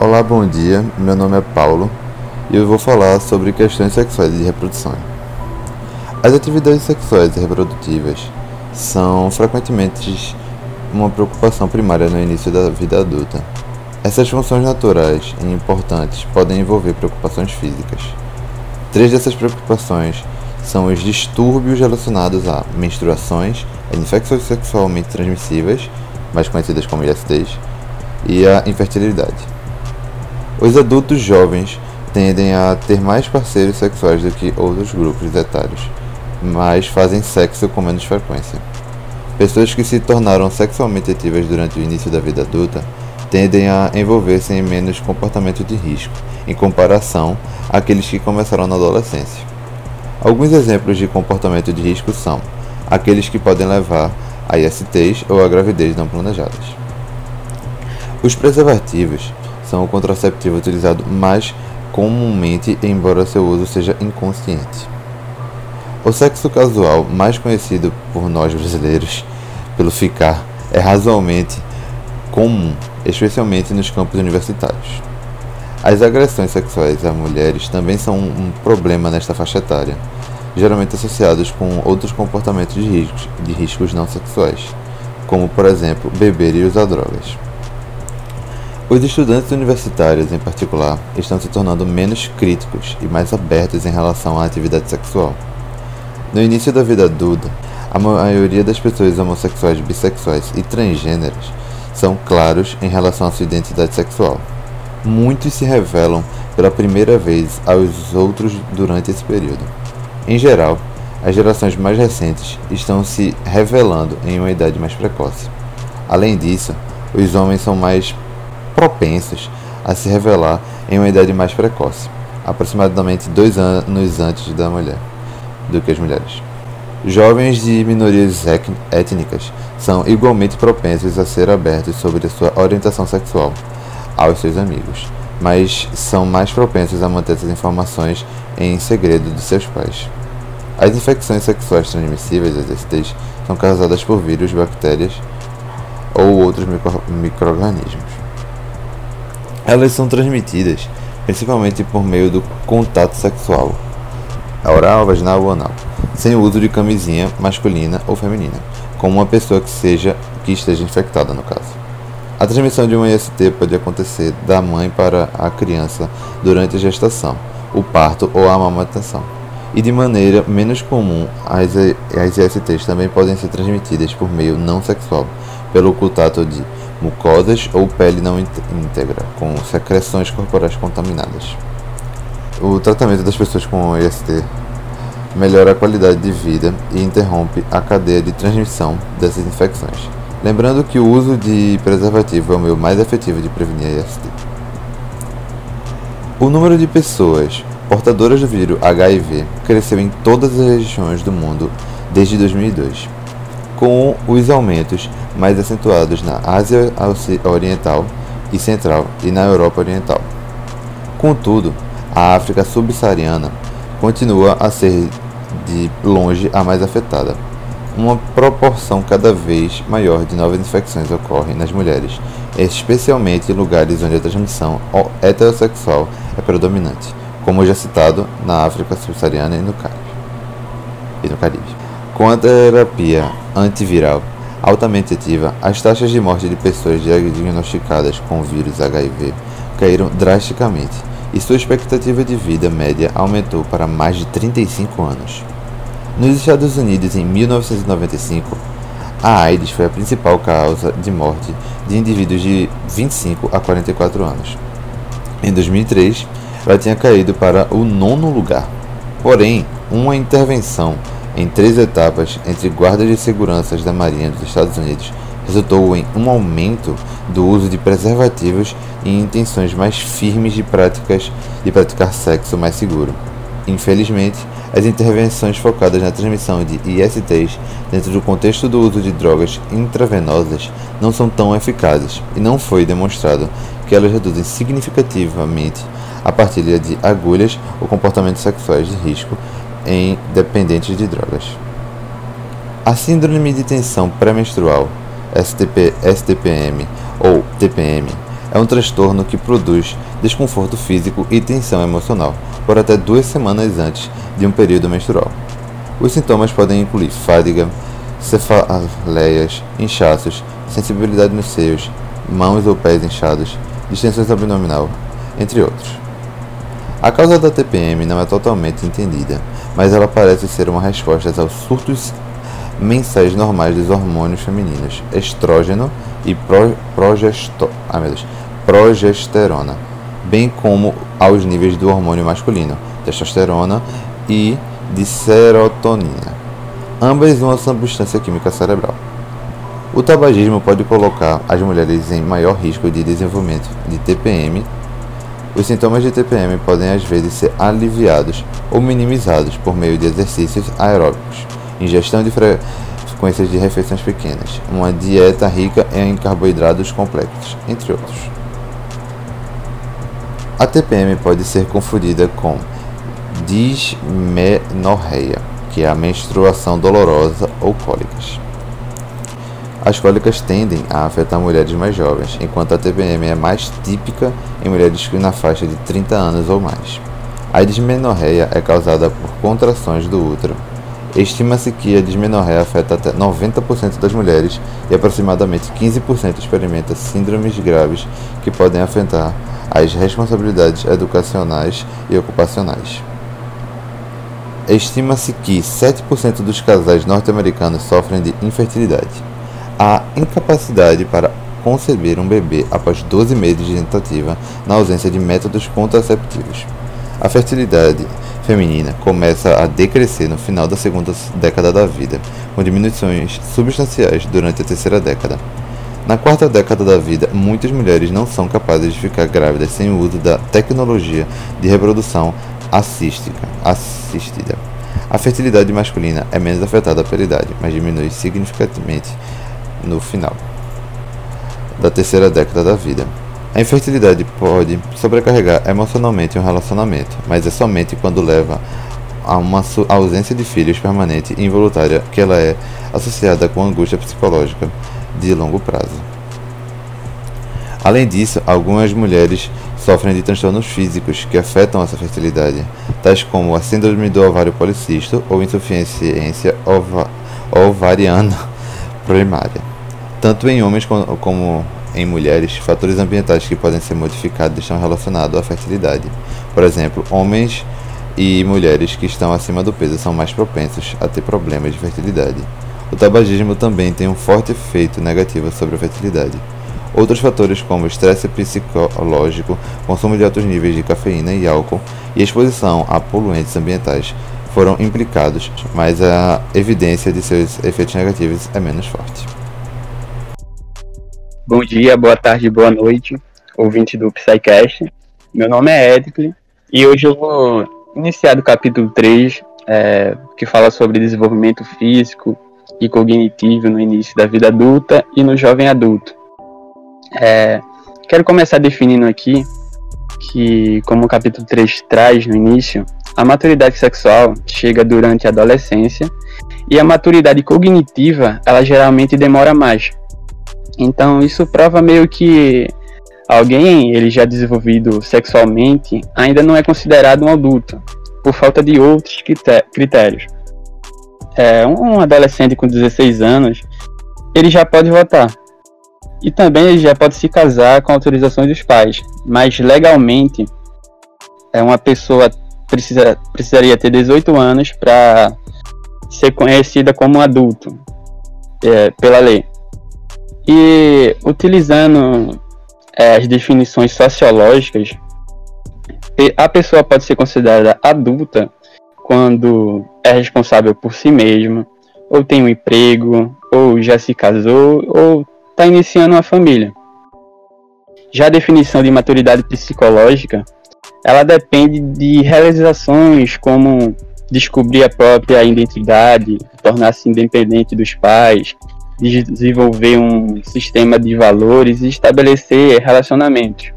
Olá, bom dia. Meu nome é Paulo e eu vou falar sobre questões sexuais e reprodução. As atividades sexuais e reprodutivas são frequentemente uma preocupação primária no início da vida adulta. Essas funções naturais e importantes podem envolver preocupações físicas. Três dessas preocupações são os distúrbios relacionados a menstruações, as infecções sexualmente transmissíveis, mais conhecidas como ISTs, e a infertilidade. Os adultos jovens tendem a ter mais parceiros sexuais do que outros grupos etários, mas fazem sexo com menos frequência. Pessoas que se tornaram sexualmente ativas durante o início da vida adulta tendem a envolver-se em menos comportamento de risco, em comparação àqueles que começaram na adolescência. Alguns exemplos de comportamento de risco são aqueles que podem levar a ISTs ou a gravidez não planejadas. Os preservativos são o contraceptivo utilizado mais comumente, embora seu uso seja inconsciente. O sexo casual, mais conhecido por nós brasileiros pelo ficar, é razoavelmente comum, especialmente nos campos universitários. As agressões sexuais a mulheres também são um problema nesta faixa etária, geralmente associados com outros comportamentos de riscos, de riscos não sexuais, como por exemplo beber e usar drogas. Os estudantes universitários, em particular, estão se tornando menos críticos e mais abertos em relação à atividade sexual. No início da vida adulta, a maioria das pessoas homossexuais, bissexuais e transgêneros são claros em relação à sua identidade sexual. Muitos se revelam pela primeira vez aos outros durante esse período. Em geral, as gerações mais recentes estão se revelando em uma idade mais precoce. Além disso, os homens são mais propensos a se revelar em uma idade mais precoce, aproximadamente dois anos antes da mulher, do que as mulheres. Jovens de minorias étnicas são igualmente propensos a ser abertos sobre a sua orientação sexual aos seus amigos, mas são mais propensos a manter essas informações em segredo dos seus pais. As infecções sexuais transmissíveis, as STs, são causadas por vírus, bactérias ou outros micro-organismos. Elas são transmitidas principalmente por meio do contato sexual, oral, vaginal ou anal, sem o uso de camisinha masculina ou feminina, como uma pessoa que seja que esteja infectada no caso. A transmissão de um IST pode acontecer da mãe para a criança durante a gestação, o parto ou a amamentação. E de maneira menos comum, as ISTs também podem ser transmitidas por meio não sexual, pelo contato de mucosas ou pele não íntegra, com secreções corporais contaminadas. O tratamento das pessoas com IST melhora a qualidade de vida e interrompe a cadeia de transmissão dessas infecções. Lembrando que o uso de preservativo é o meio mais efetivo de prevenir a IST. O número de pessoas portadoras do vírus HIV cresceu em todas as regiões do mundo desde 2002 com os aumentos mais acentuados na Ásia Oriental e Central e na Europa Oriental. Contudo, a África subsaariana continua a ser de longe a mais afetada. Uma proporção cada vez maior de novas infecções ocorre nas mulheres, especialmente em lugares onde a transmissão heterossexual é predominante, como já citado na África subsaariana e no Caribe. E no Caribe. Com a terapia antiviral altamente ativa, as taxas de morte de pessoas diagnosticadas com o vírus HIV caíram drasticamente e sua expectativa de vida média aumentou para mais de 35 anos. Nos Estados Unidos, em 1995, a AIDS foi a principal causa de morte de indivíduos de 25 a 44 anos. Em 2003, ela tinha caído para o nono lugar. Porém, uma intervenção em três etapas entre guardas de segurança da Marinha dos Estados Unidos resultou em um aumento do uso de preservativos e intenções mais firmes de práticas de praticar sexo mais seguro. Infelizmente, as intervenções focadas na transmissão de ISTs dentro do contexto do uso de drogas intravenosas não são tão eficazes e não foi demonstrado que elas reduzem significativamente a partilha de agulhas ou comportamentos sexuais de risco em dependentes de drogas. A síndrome de tensão pré-menstrual, STP, STPM ou TPM, É um transtorno que produz desconforto físico e tensão emocional por até duas semanas antes de um período menstrual. Os sintomas podem incluir fadiga, cefaleias, inchaços, sensibilidade nos seios, mãos ou pés inchados, distensões abdominal, entre outros. A causa da TPM não é totalmente entendida, mas ela parece ser uma resposta aos surtos mensais normais dos hormônios femininos, estrógeno e pro, progesto, ah, progesterona, bem como aos níveis do hormônio masculino, testosterona e de serotonina, ambas uma substância química cerebral. O tabagismo pode colocar as mulheres em maior risco de desenvolvimento de TPM. Os sintomas de TPM podem às vezes ser aliviados ou minimizados por meio de exercícios aeróbicos, ingestão de frequências de refeições pequenas, uma dieta rica em carboidratos complexos, entre outros. A TPM pode ser confundida com dismenorreia, que é a menstruação dolorosa ou cólicas. As cólicas tendem a afetar mulheres mais jovens, enquanto a TPM é mais típica em mulheres na faixa de 30 anos ou mais. A dismenorreia é causada por contrações do útero. Estima-se que a dismenorreia afeta até 90% das mulheres e aproximadamente 15% experimenta síndromes graves que podem afetar as responsabilidades educacionais e ocupacionais. Estima-se que 7% dos casais norte-americanos sofrem de infertilidade a incapacidade para conceber um bebê após 12 meses de tentativa na ausência de métodos contraceptivos. A fertilidade feminina começa a decrescer no final da segunda década da vida, com diminuições substanciais durante a terceira década. Na quarta década da vida, muitas mulheres não são capazes de ficar grávidas sem o uso da tecnologia de reprodução assística, assistida. A fertilidade masculina é menos afetada pela idade, mas diminui significativamente no final da terceira década da vida. A infertilidade pode sobrecarregar emocionalmente um relacionamento, mas é somente quando leva a uma ausência de filhos permanente e involuntária que ela é associada com angústia psicológica de longo prazo. Além disso, algumas mulheres sofrem de transtornos físicos que afetam essa fertilidade, tais como a síndrome do ovário policístico ou insuficiência ova ovariana primária. Tanto em homens como em mulheres, fatores ambientais que podem ser modificados estão relacionados à fertilidade. Por exemplo, homens e mulheres que estão acima do peso são mais propensos a ter problemas de fertilidade. O tabagismo também tem um forte efeito negativo sobre a fertilidade. Outros fatores como estresse psicológico, consumo de altos níveis de cafeína e álcool e exposição a poluentes ambientais foram implicados, mas a evidência de seus efeitos negativos é menos forte. Bom dia, boa tarde, boa noite, ouvinte do Psycast. Meu nome é Edicle e hoje eu vou iniciar do capítulo 3, é, que fala sobre desenvolvimento físico e cognitivo no início da vida adulta e no jovem adulto. É, quero começar definindo aqui que, como o capítulo 3 traz no início, a maturidade sexual chega durante a adolescência e a maturidade cognitiva ela geralmente demora mais, então isso prova meio que alguém, ele já desenvolvido sexualmente, ainda não é considerado um adulto, por falta de outros critérios. É, um adolescente com 16 anos, ele já pode votar. E também ele já pode se casar com autorização dos pais, mas legalmente é uma pessoa precisa, precisaria ter 18 anos para ser conhecida como adulto é, pela lei. E utilizando é, as definições sociológicas, a pessoa pode ser considerada adulta quando é responsável por si mesma, ou tem um emprego, ou já se casou, ou está iniciando uma família. Já a definição de maturidade psicológica, ela depende de realizações como descobrir a própria identidade, tornar-se independente dos pais, desenvolver um sistema de valores e estabelecer relacionamentos.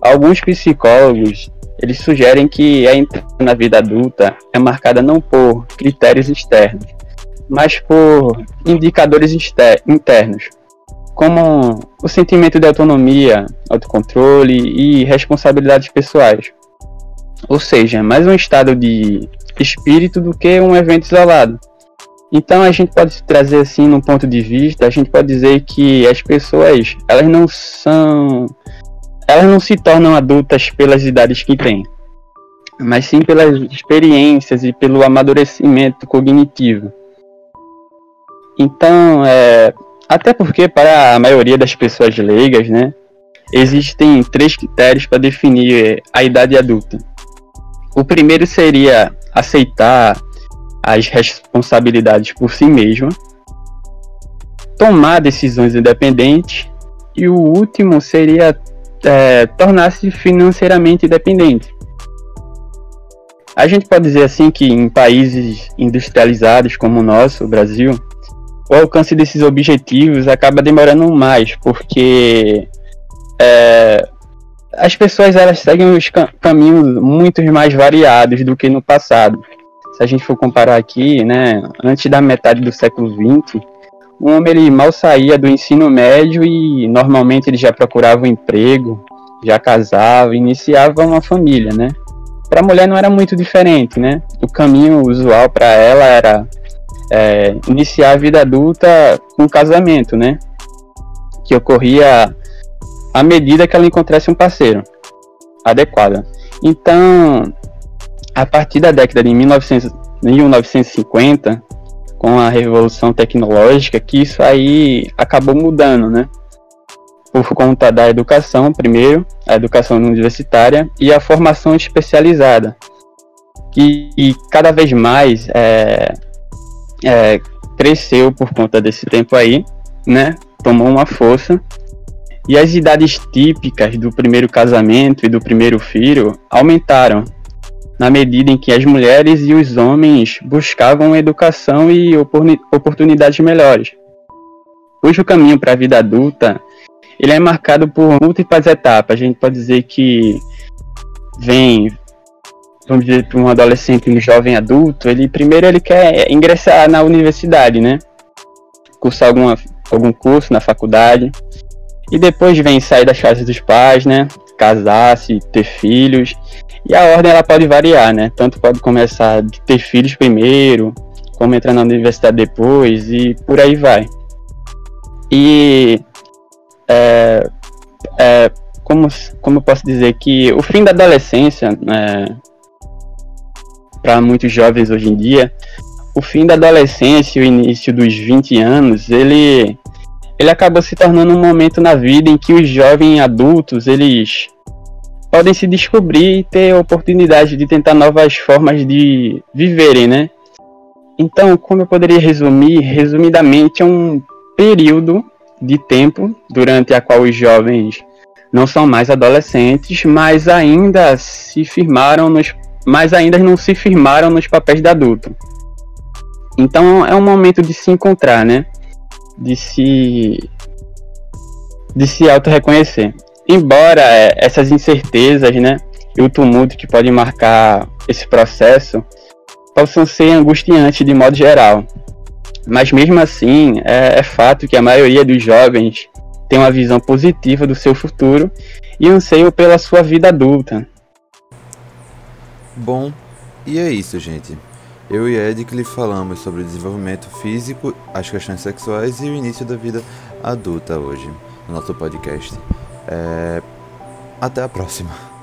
Alguns psicólogos eles sugerem que a entrada na vida adulta é marcada não por critérios externos, mas por indicadores internos, como o sentimento de autonomia, autocontrole e responsabilidades pessoais. Ou seja, mais um estado de espírito do que um evento isolado. Então a gente pode trazer assim num ponto de vista, a gente pode dizer que as pessoas, elas não são elas não se tornam adultas pelas idades que têm, mas sim pelas experiências e pelo amadurecimento cognitivo. Então, é, até porque para a maioria das pessoas leigas, né, existem três critérios para definir a idade adulta. O primeiro seria aceitar as responsabilidades por si mesma, tomar decisões independentes e o último seria é, tornar-se financeiramente independente. A gente pode dizer assim que em países industrializados como o nosso, o Brasil, o alcance desses objetivos acaba demorando mais, porque é, as pessoas elas seguem os caminhos muito mais variados do que no passado. Se a gente for comparar aqui, né, antes da metade do século XX, o homem ele mal saía do ensino médio e normalmente ele já procurava um emprego, já casava, iniciava uma família, né? Para a mulher não era muito diferente, né? O caminho usual para ela era é, iniciar a vida adulta com casamento, né? Que ocorria à medida que ela encontrasse um parceiro adequado. Então, a partir da década de 1900, 1950, com a revolução tecnológica, que isso aí acabou mudando, né? Por conta da educação, primeiro, a educação universitária e a formação especializada, que e cada vez mais é, é, cresceu por conta desse tempo aí, né? Tomou uma força. E as idades típicas do primeiro casamento e do primeiro filho aumentaram, na medida em que as mulheres e os homens buscavam educação e oportunidades melhores. Hoje o caminho para a vida adulta ele é marcado por múltiplas etapas. A gente pode dizer que vem vamos dizer, para um adolescente, um jovem adulto, ele primeiro ele quer ingressar na universidade, né? Cursar alguma, algum curso na faculdade. E depois vem sair das casas dos pais, né? Casar-se, ter filhos. E a ordem ela pode variar, né? Tanto pode começar de ter filhos primeiro, como entrar na universidade depois e por aí vai. E é, é, como, como eu posso dizer que o fim da adolescência, é, para muitos jovens hoje em dia, o fim da adolescência e o início dos 20 anos, ele, ele acaba se tornando um momento na vida em que os jovens adultos, eles podem se descobrir e ter a oportunidade de tentar novas formas de viverem, né? Então, como eu poderia resumir, resumidamente, é um período de tempo durante a qual os jovens não são mais adolescentes, mas ainda se firmaram nos mas ainda não se firmaram nos papéis de adulto. Então é um momento de se encontrar, né? De se de se auto-reconhecer. Embora é, essas incertezas, né, e o tumulto que pode marcar esse processo possam ser angustiantes de modo geral. Mas mesmo assim, é, é fato que a maioria dos jovens tem uma visão positiva do seu futuro e anseio pela sua vida adulta, Bom, e é isso, gente. Eu e Ed falamos sobre o desenvolvimento físico, as questões sexuais e o início da vida adulta hoje no nosso podcast. É... Até a próxima.